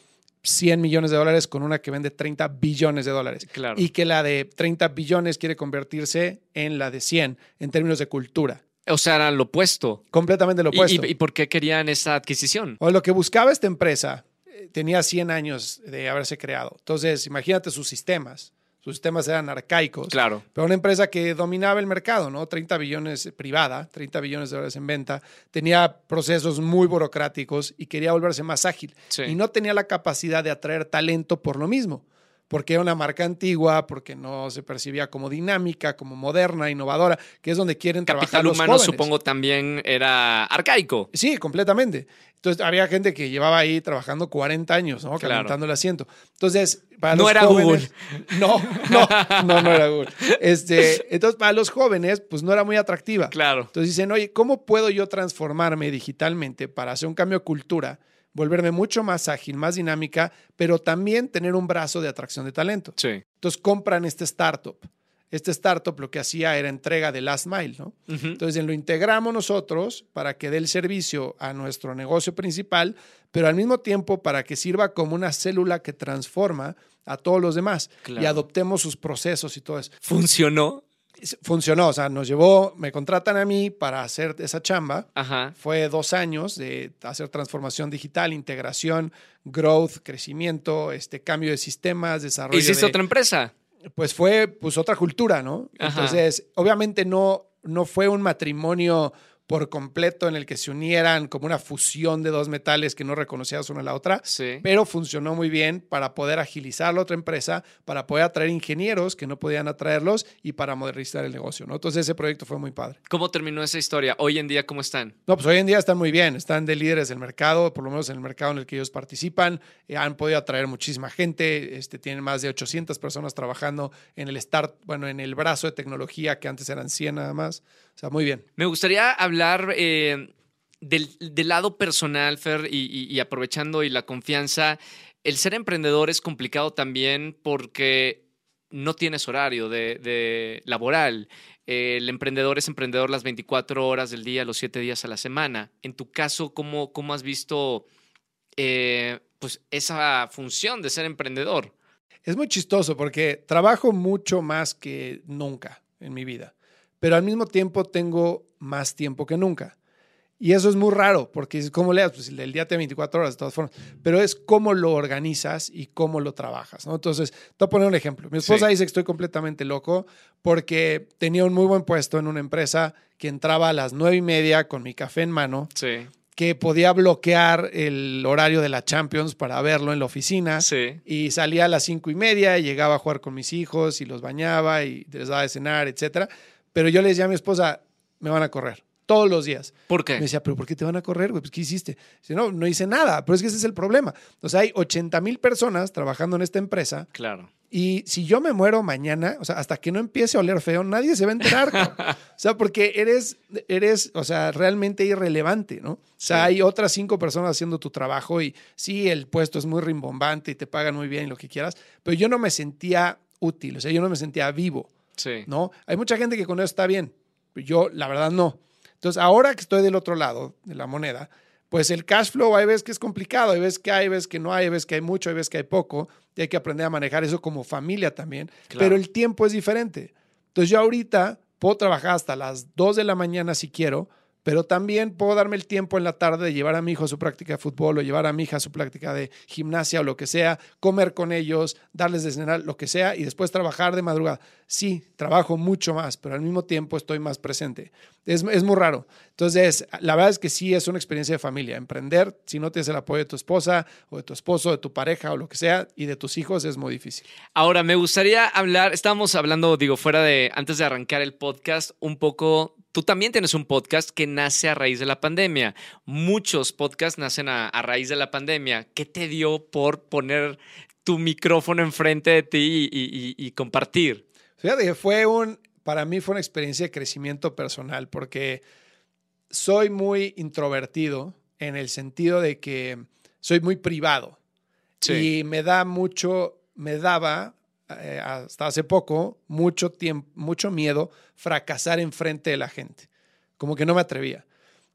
100 millones de dólares con una que vende 30 billones de dólares. Claro. Y que la de 30 billones quiere convertirse en la de 100 en términos de cultura. O sea, era lo opuesto. Completamente lo opuesto. ¿Y, y, y por qué querían esa adquisición? O lo que buscaba esta empresa tenía 100 años de haberse creado. Entonces, imagínate sus sistemas. Sus sistemas eran arcaicos. Claro. Pero una empresa que dominaba el mercado, ¿no? 30 billones privada, 30 billones de dólares en venta, tenía procesos muy burocráticos y quería volverse más ágil. Sí. Y no tenía la capacidad de atraer talento por lo mismo porque era una marca antigua, porque no se percibía como dinámica, como moderna, innovadora, que es donde quieren Capital trabajar los humano jóvenes. supongo también era arcaico. Sí, completamente. Entonces había gente que llevaba ahí trabajando 40 años, ¿no? Claro. Calentando el asiento. Entonces, para no los era jóvenes, Google. No, no, no, no era Google. Este, entonces, para los jóvenes, pues no era muy atractiva. Claro. Entonces dicen, oye, ¿cómo puedo yo transformarme digitalmente para hacer un cambio de cultura? Volverme mucho más ágil, más dinámica, pero también tener un brazo de atracción de talento. Sí. Entonces compran este startup. Este startup lo que hacía era entrega de last mile, ¿no? Uh -huh. Entonces lo integramos nosotros para que dé el servicio a nuestro negocio principal, pero al mismo tiempo para que sirva como una célula que transforma a todos los demás Claro. y adoptemos sus procesos y todo eso. ¿Funcionó? Funcionó, o sea, nos llevó, me contratan a mí para hacer esa chamba. Ajá. Fue dos años de hacer transformación digital, integración, growth, crecimiento, este cambio de sistemas, desarrollo. ¿Hiciste de, otra empresa? Pues fue pues otra cultura, ¿no? Ajá. Entonces, obviamente no, no fue un matrimonio por completo en el que se unieran como una fusión de dos metales que no reconocías una a la otra, Sí. pero funcionó muy bien para poder agilizar la otra empresa, para poder atraer ingenieros que no podían atraerlos y para modernizar el negocio, ¿no? Entonces ese proyecto fue muy padre. ¿Cómo terminó esa historia? Hoy en día, ¿cómo están? No, pues hoy en día están muy bien, están de líderes del mercado, por lo menos en el mercado en el que ellos participan, eh, han podido atraer muchísima gente, este, tienen más de 800 personas trabajando en el start, bueno, en el brazo de tecnología que antes eran 100 nada más, o sea, muy bien. Me gustaría hablar eh, del, del, lado personal, Fer, y, y, y aprovechando y la confianza. El ser emprendedor es complicado también porque no tienes horario de, de laboral. Eh, el emprendedor es emprendedor las 24 horas del día, los 7 días a la semana. En tu caso, ¿cómo, cómo has visto eh, pues esa función de ser emprendedor? Es muy chistoso porque trabajo mucho más que nunca en mi vida, pero al mismo tiempo tengo más tiempo que nunca. Y eso es muy raro, porque ¿cómo leas? Pues el día tiene 24 horas de todas formas, pero es cómo lo organizas y cómo lo trabajas, ¿no? Entonces, te voy a poner un ejemplo. Mi esposa sí. dice que estoy completamente loco porque tenía un muy buen puesto en una empresa que entraba a las nueve y media con mi café en mano. Sí. Que podía bloquear el horario de la Champions para verlo en la oficina. Sí. Y salía a las cinco y media y llegaba a jugar con mis hijos y los bañaba y les daba de cenar, etcétera. Pero yo le decía a mi esposa, me van a correr todos los días. ¿Por qué? Me decía, ¿pero por qué te van a correr, güey? Pues, ¿qué hiciste? Dice, no, no hice nada, pero es que ese es el problema. O sea, hay 80 mil personas trabajando en esta empresa. Claro. Y si yo me muero mañana, o sea, hasta que no empiece a oler feo, nadie se va a enterar. o sea, porque eres, eres, o sea, realmente irrelevante, ¿no? O sea, sí. hay otras cinco personas haciendo tu trabajo y sí, el puesto es muy rimbombante y te pagan muy bien y lo que quieras, pero yo no me sentía útil, o sea, yo no me sentía vivo. Sí. ¿No? Hay mucha gente que con eso está bien. Yo, la verdad, no. Entonces, ahora que estoy del otro lado de la moneda, pues el cash flow hay veces que es complicado, hay veces que hay, hay veces que no hay, hay veces que hay mucho, hay veces que hay poco, y hay que aprender a manejar eso como familia también, claro. pero el tiempo es diferente. Entonces yo ahorita puedo trabajar hasta las 2 de la mañana si quiero, pero también puedo darme el tiempo en la tarde de llevar a mi hijo a su práctica de fútbol o llevar a mi hija a su práctica de gimnasia o lo que sea, comer con ellos, darles de cenar, lo que sea, y después trabajar de madrugada. Sí, trabajo mucho más, pero al mismo tiempo estoy más presente. Es, es muy raro. Entonces, la verdad es que sí es una experiencia de familia. Emprender, si no tienes el apoyo de tu esposa o de tu esposo, de tu pareja o lo que sea, y de tus hijos, es muy difícil. Ahora, me gustaría hablar, estábamos hablando, digo, fuera de, antes de arrancar el podcast, un poco Tú también tienes un podcast que nace a raíz de la pandemia. Muchos podcasts nacen a, raíz de la pandemia. ¿Qué te dio por poner tu micrófono enfrente de ti y, compartir? Fíjate fue un, para mí fue una experiencia de crecimiento personal porque soy muy introvertido en el sentido de que soy muy privado. Y me da mucho, me daba eh, hasta hace poco mucho tiempo, mucho miedo fracasar enfrente de la gente. Como que no me atrevía.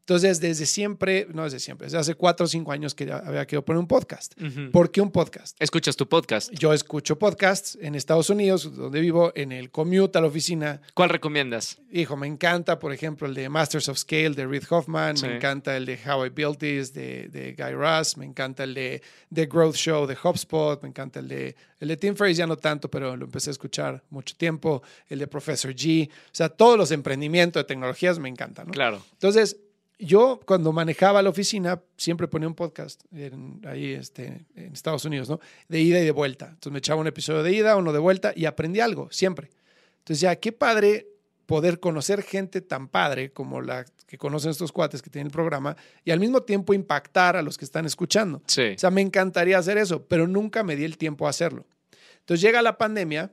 Entonces, desde siempre, no desde siempre, desde hace cuatro o cinco años que ya había querido poner un podcast. ¿Por qué un podcast? ¿Escuchas tu podcast? Yo escucho podcasts en Estados Unidos, donde vivo, en el commute a la oficina. ¿Cuál recomiendas? Hijo, me encanta, por ejemplo, el de Masters of Scale de Reid Hoffman, me encanta el de How I Built This de, de, Guy Russ, me encanta el de The Growth Show de HubSpot, me encanta el de, el de Tim Ferriss, ya no tanto, pero lo empecé a escuchar mucho tiempo, el de Professor G. O sea, todos los emprendimientos de tecnologías me encantan, ¿no? Claro. Entonces, yo cuando manejaba la oficina siempre ponía un podcast ahí este, en Estados Unidos, ¿no? De ida y de vuelta. Entonces me echaba un episodio de ida, uno de vuelta y aprendí algo, siempre. Entonces ya, qué padre poder conocer gente tan padre como la que conocen estos cuates que tienen el programa y al mismo tiempo impactar a los que están escuchando. Sí. O sea, me encantaría hacer eso, pero nunca me di el tiempo a hacerlo. Entonces llega la pandemia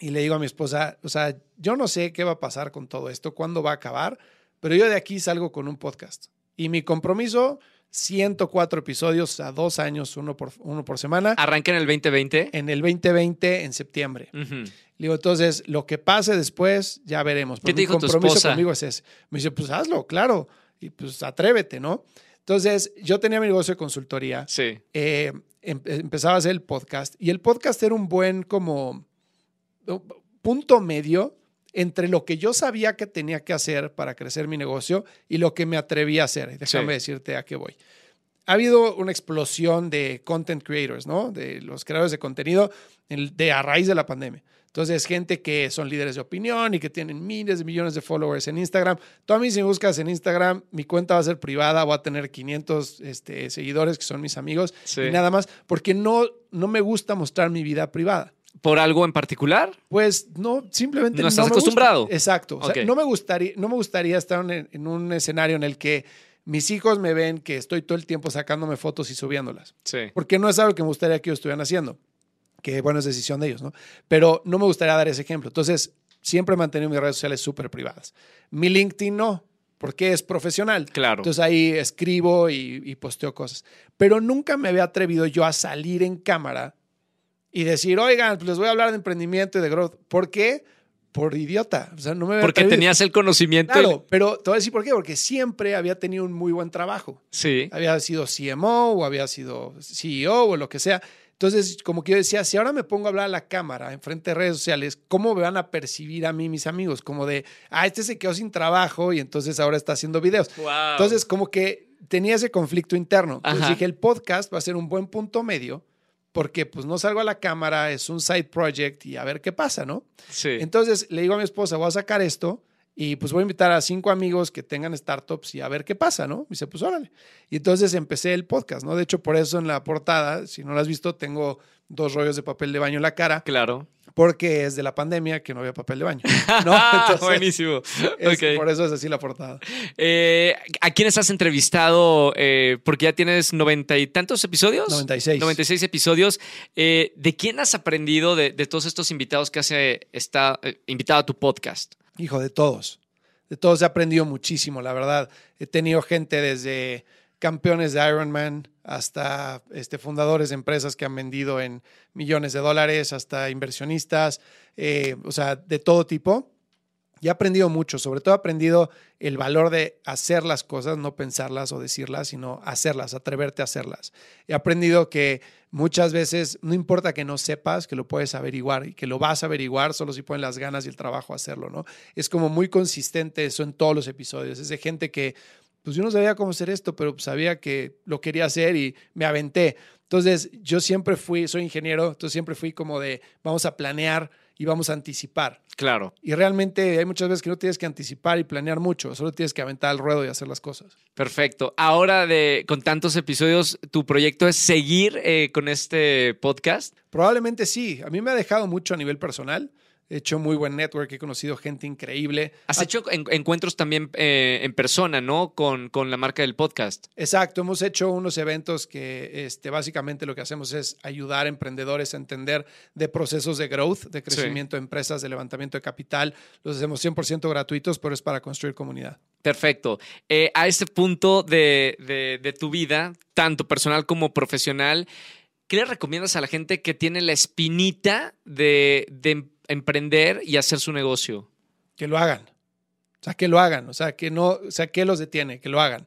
y le digo a mi esposa, o sea, yo no sé qué va a pasar con todo esto, cuándo va a acabar, pero yo de aquí salgo con un podcast. Y mi compromiso, 104 episodios a dos años, uno por, uno por semana. ¿Arranca en el 2020? En el 2020, en septiembre. digo, entonces, lo que pase después, ya veremos. ¿Qué te dijo tu esposa? conmigo es ese. Me dice, pues hazlo, claro. Y pues atrévete, ¿no? Entonces, yo tenía mi negocio de consultoría. Sí. Eh, em, empezaba a hacer el podcast. Y el podcast era un buen como punto medio entre lo que yo sabía que tenía que hacer para crecer mi negocio y lo que me atreví a hacer. Déjame decirte a qué voy. Ha habido una explosión de content creators, ¿no? De los creadores de contenido de a raíz de la pandemia. Entonces, gente que son líderes de opinión y que tienen miles de millones de followers en Instagram. Tú a mí si me buscas en Instagram, mi cuenta va a ser privada, voy a tener 500 este, seguidores que son mis amigos y nada más, porque no, no me gusta mostrar mi vida privada. ¿Por algo en particular? Pues no, simplemente no estás acostumbrado. Exacto. no, me gustaría, no me gustaría estar en, un escenario en el que mis hijos me ven que estoy todo el tiempo sacándome fotos y subiéndolas. Sí. Porque no es algo que me gustaría que ellos estuvieran haciendo. Que bueno, es decisión de ellos, ¿no? Pero no me gustaría dar ese ejemplo. Entonces, siempre he mantenido mis redes sociales súper privadas. Mi LinkedIn no, porque es profesional. Claro. Entonces ahí escribo y, y posteo cosas. Pero nunca me había atrevido yo a salir en cámara y decir, oigan, pues les voy a hablar de emprendimiento y de growth. ¿Por qué? Por idiota. O sea, no me Porque tenías el conocimiento. Claro, pero te voy a decir por qué. Porque siempre había tenido un muy buen trabajo. Sí. Había sido CMO o había sido CEO o lo que sea. Entonces, como que yo decía, si ahora me pongo a hablar a la cámara en frente de redes sociales, ¿cómo me van a percibir a mí mis amigos? Como de, ah, este se quedó sin trabajo y entonces ahora está haciendo videos. Entonces, como que tenía ese conflicto interno. Entonces dije, el podcast va a ser un buen punto medio porque pues no salgo a la cámara, es un side project y a ver qué pasa, ¿no? Sí. Entonces le digo a mi esposa, voy a sacar esto y pues voy a invitar a cinco amigos que tengan startups y a ver qué pasa, ¿no? Y dice, pues órale. Y entonces empecé el podcast, ¿no? De hecho, por eso en la portada, si no lo has visto, tengo dos rollos de papel de baño en la cara. Claro porque es de la pandemia que no había papel de baño. ¿no? Buenísimo. Por eso es así la portada. Eh, ¿A quiénes has entrevistado? Eh, porque ya tienes noventa y tantos episodios. 96. 96 episodios. Eh, ¿De quién has aprendido de, todos estos invitados que has está, invitado a tu podcast? Hijo, de todos. De todos he aprendido muchísimo, la verdad. He tenido gente desde campeones de Ironman, hasta este, fundadores de empresas que han vendido en millones de dólares, hasta inversionistas, eh, o sea, de todo tipo. Y he aprendido mucho, sobre todo he aprendido el valor de hacer las cosas, no pensarlas o decirlas, sino hacerlas, atreverte a hacerlas. He aprendido que muchas veces no importa que no sepas, que lo puedes averiguar y que lo vas a averiguar solo si ponen las ganas y el trabajo a hacerlo, ¿no? Es como muy consistente eso en todos los episodios. Es de gente que, pues yo no sabía cómo hacer esto, pero sabía que lo quería hacer y me aventé. Entonces, yo siempre fui, soy ingeniero, entonces siempre fui como de, vamos a planear y vamos a anticipar. Claro. Y realmente hay muchas veces que no tienes que anticipar y planear mucho, solo tienes que aventar el ruedo y hacer las cosas. Perfecto. Ahora, de, con tantos episodios, ¿tu proyecto es seguir eh, con este podcast? Probablemente sí. A mí me ha dejado mucho a nivel personal. He hecho muy buen network, he conocido gente increíble. Has hecho en- encuentros también eh, en persona, ¿no? Con, con la marca del podcast. Exacto, hemos hecho unos eventos que este, básicamente lo que hacemos es ayudar a emprendedores a entender de procesos de growth, de crecimiento de empresas, de levantamiento de capital. Los hacemos 100% gratuitos, pero es para construir comunidad. Perfecto. Eh, a este punto de, de- de tu vida, tanto personal como profesional, ¿qué le recomiendas a la gente que tiene la espinita de, de emprender y hacer su negocio? Que lo hagan. O sea, que lo hagan. O sea, que no, o sea, que los detiene, que lo hagan.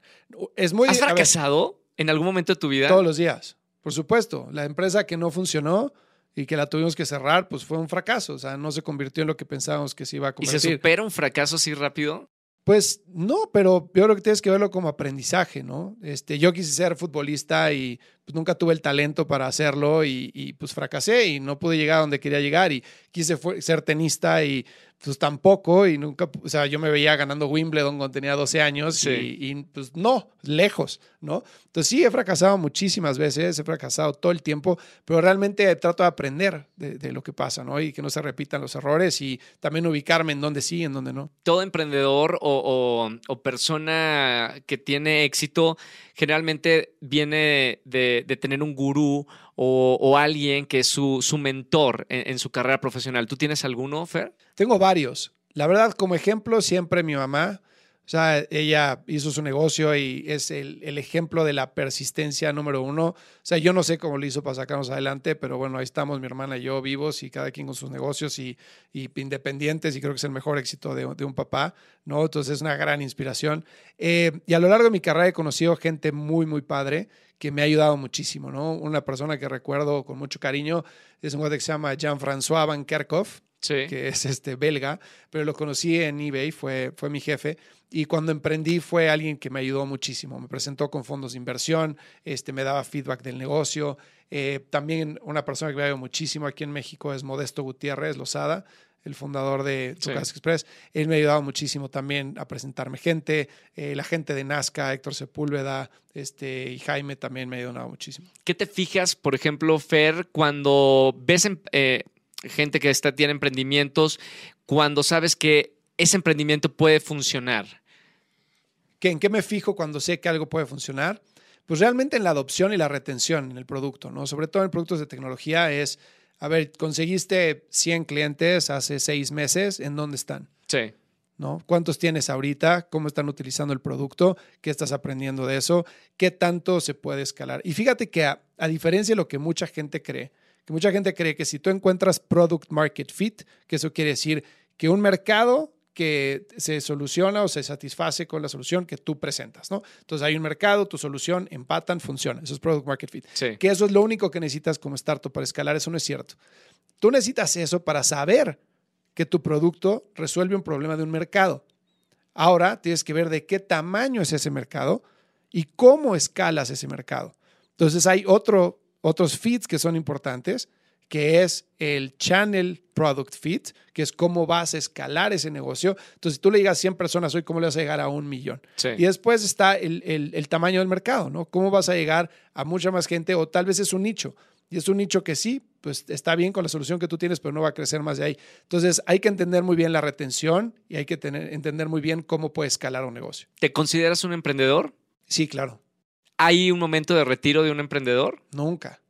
Es muy... ¿Has ver, fracasado en algún momento de tu vida? Todos los días, por supuesto. La empresa que no funcionó y que la tuvimos que cerrar, pues fue un fracaso. O sea, no se convirtió en lo que pensábamos que se iba a ¿Y se convertir. supera un fracaso así rápido? Pues no, pero yo creo que tienes que verlo como aprendizaje, ¿no? Este, yo quise ser futbolista y pues nunca tuve el talento para hacerlo y, y, pues fracasé y no pude llegar a donde quería llegar y quise ser tenista y pues tampoco y nunca, o sea, yo me veía ganando Wimbledon cuando tenía 12 años Sí. y, y, pues no, lejos, ¿no? Entonces sí, he fracasado muchísimas veces, he fracasado todo el tiempo, pero realmente trato de aprender de, de lo que pasa, ¿no? Y que no se repitan los errores y también ubicarme en dónde sí y en dónde no. todo emprendedor o, o- o persona que tiene éxito generalmente viene de, de tener un gurú o, alguien que es su, su mentor en, en su carrera profesional. ¿Tú tienes alguno, Fer? Tengo varios. La verdad, como ejemplo, siempre mi mamá. O sea, ella hizo su negocio y es el, el ejemplo de la persistencia número uno. O sea, yo no sé cómo lo hizo para sacarnos adelante, pero bueno, ahí estamos mi hermana y yo vivos y cada quien con sus negocios y, y independientes y creo que es el mejor éxito de, de un papá, ¿no? Entonces es una gran inspiración. Eh, y a lo largo de mi carrera he conocido gente muy, muy padre que me ha ayudado muchísimo, ¿no? Una persona que recuerdo con mucho cariño es un güey que se llama Jean-François Van Kerkhoff, Sí. que es este belga, pero lo conocí en eBay, fue, fue mi jefe. Y cuando emprendí fue alguien que me ayudó muchísimo. Me presentó con fondos de inversión, este, me daba feedback del negocio. Eh, también una persona que me ayudó muchísimo aquí en México es Modesto Gutiérrez Lozada, el fundador de Sí. Tucas Express. Él me ha ayudado muchísimo también a presentarme gente. Eh, la gente de Nazca, Héctor Sepúlveda este, y Jaime también me ha ayudado muchísimo. ¿Qué te fijas, por ejemplo, Fer, cuando ves em- eh, gente que está, tiene emprendimientos, cuando sabes que ese emprendimiento puede funcionar? ¿Que ¿En qué me fijo cuando sé que algo puede funcionar? Pues realmente en la adopción y la retención en el producto, ¿no? Sobre todo en productos de tecnología es, a ver, conseguiste 100 clientes hace seis meses, ¿en dónde están? Sí. ¿No? ¿Cuántos tienes ahorita? ¿Cómo están utilizando el producto? ¿Qué estás aprendiendo de eso? ¿Qué tanto se puede escalar? Y fíjate que a, a diferencia de lo que mucha gente cree, que mucha gente cree que si tú encuentras product market fit, que eso quiere decir que un mercado que se soluciona o se satisface con la solución que tú presentas, ¿no? Entonces hay un mercado, tu solución, empatan, funciona. Eso es product market fit. Sí. Que eso es lo único que necesitas como startup para escalar. Eso no es cierto. Tú necesitas eso para saber que tu producto resuelve un problema de un mercado. Ahora tienes que ver de qué tamaño es ese mercado y cómo escalas ese mercado. Entonces hay otro, otros feeds que son importantes, que es el channel product fit, que es cómo vas a escalar ese negocio. Entonces, si tú le digas a 100 personas hoy, ¿cómo le vas a llegar a un millón? Sí. Y después está el, el- el tamaño del mercado, ¿no? ¿Cómo vas a llegar a mucha más gente? O tal vez es un nicho. Y es un nicho que sí, pues está bien con la solución que tú tienes, pero no va a crecer más de ahí. Entonces, hay que entender muy bien la retención y hay que tener, entender muy bien cómo puede escalar un negocio. ¿Te consideras un emprendedor? Sí, claro. ¿Hay un momento de retiro de un emprendedor? Nunca.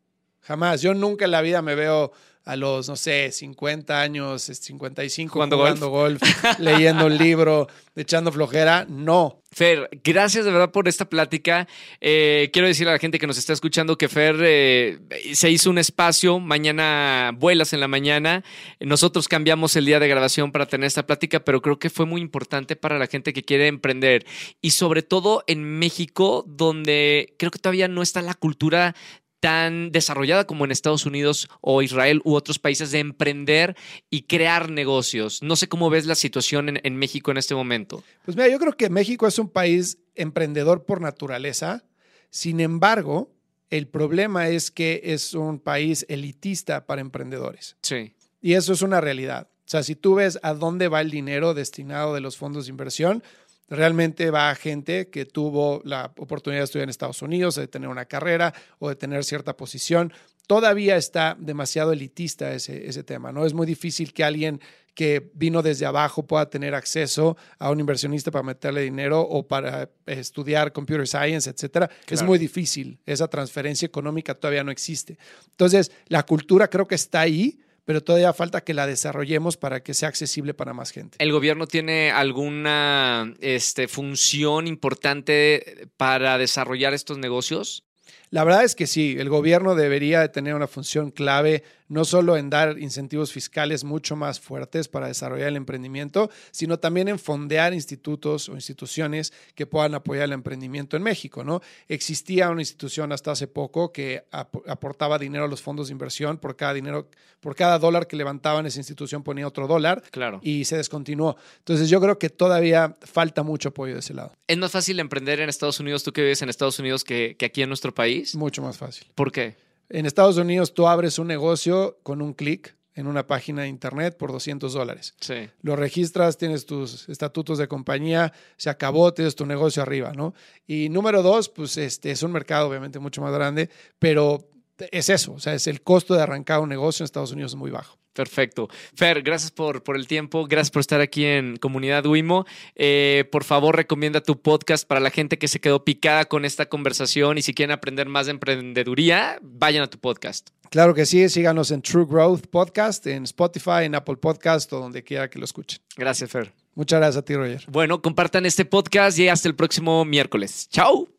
Jamás. Yo nunca en la vida me veo a los, no sé, 50 años, 55 Jugando jugando, golf, leyendo un libro, echando flojera. No. Fer, gracias de verdad por esta plática. Eh, quiero decirle a la gente que nos está escuchando que Fer eh, se hizo un espacio. Mañana vuelas en la mañana. Nosotros cambiamos el día de grabación para tener esta plática, pero creo que fue muy importante para la gente que quiere emprender y sobre todo en México, donde creo que todavía no está la cultura tan desarrollada como en Estados Unidos o Israel u otros países de emprender y crear negocios. No sé cómo ves la situación en, en, México en este momento. Pues mira, yo creo que México es un país emprendedor por naturaleza. Sin embargo, el problema es que es un país elitista para emprendedores. Sí. Y eso es una realidad. O sea, si tú ves a dónde va el dinero destinado de los fondos de inversión, realmente va a gente que tuvo la oportunidad de estudiar en Estados Unidos, de tener una carrera o de tener cierta posición. Todavía está demasiado elitista ese, ese tema, ¿no? Es muy difícil que alguien que vino desde abajo pueda tener acceso a un inversionista para meterle dinero o para estudiar computer science, etcétera. Claro. Es muy difícil. Esa transferencia económica todavía no existe. Entonces, la cultura creo que está ahí, pero todavía falta que la desarrollemos para que sea accesible para más gente. ¿El gobierno tiene alguna este, función importante para desarrollar estos negocios? La verdad es que sí, el gobierno debería de tener una función clave no solo en dar incentivos fiscales mucho más fuertes para desarrollar el emprendimiento, sino también en fondear institutos o instituciones que puedan apoyar el emprendimiento en México, ¿no? Existía una institución hasta hace poco que ap aportaba dinero a los fondos de inversión por cada dinero, por cada dólar que levantaban esa institución ponía otro dólar claro. y se descontinuó. Entonces yo creo que todavía falta mucho apoyo de ese lado. ¿Es más fácil emprender en Estados Unidos, tú que vives en Estados Unidos, que, que aquí en nuestro país? Mucho más fácil. ¿Por qué? En Estados Unidos tú abres un negocio con un clic en una página de internet por 200 dólares. Sí. Lo registras, tienes tus estatutos de compañía, se acabó, tienes tu negocio arriba, ¿no? Y número dos, pues este es un mercado obviamente mucho más grande, pero es eso, o sea, es el costo de arrancar un negocio en Estados Unidos es muy bajo. Perfecto. Fer, gracias por, por el tiempo, gracias por estar aquí en Comunidad Wimo. Eh, por favor, recomienda tu podcast para la gente que se quedó picada con esta conversación y si quieren aprender más de emprendeduría, vayan a tu podcast. Claro que sí, síganos en True Growth Podcast, en Spotify, en Apple Podcast o donde quiera que lo escuchen. Gracias, Fer. Muchas gracias a ti, Roger. Bueno, compartan este podcast y hasta el próximo miércoles. Chao.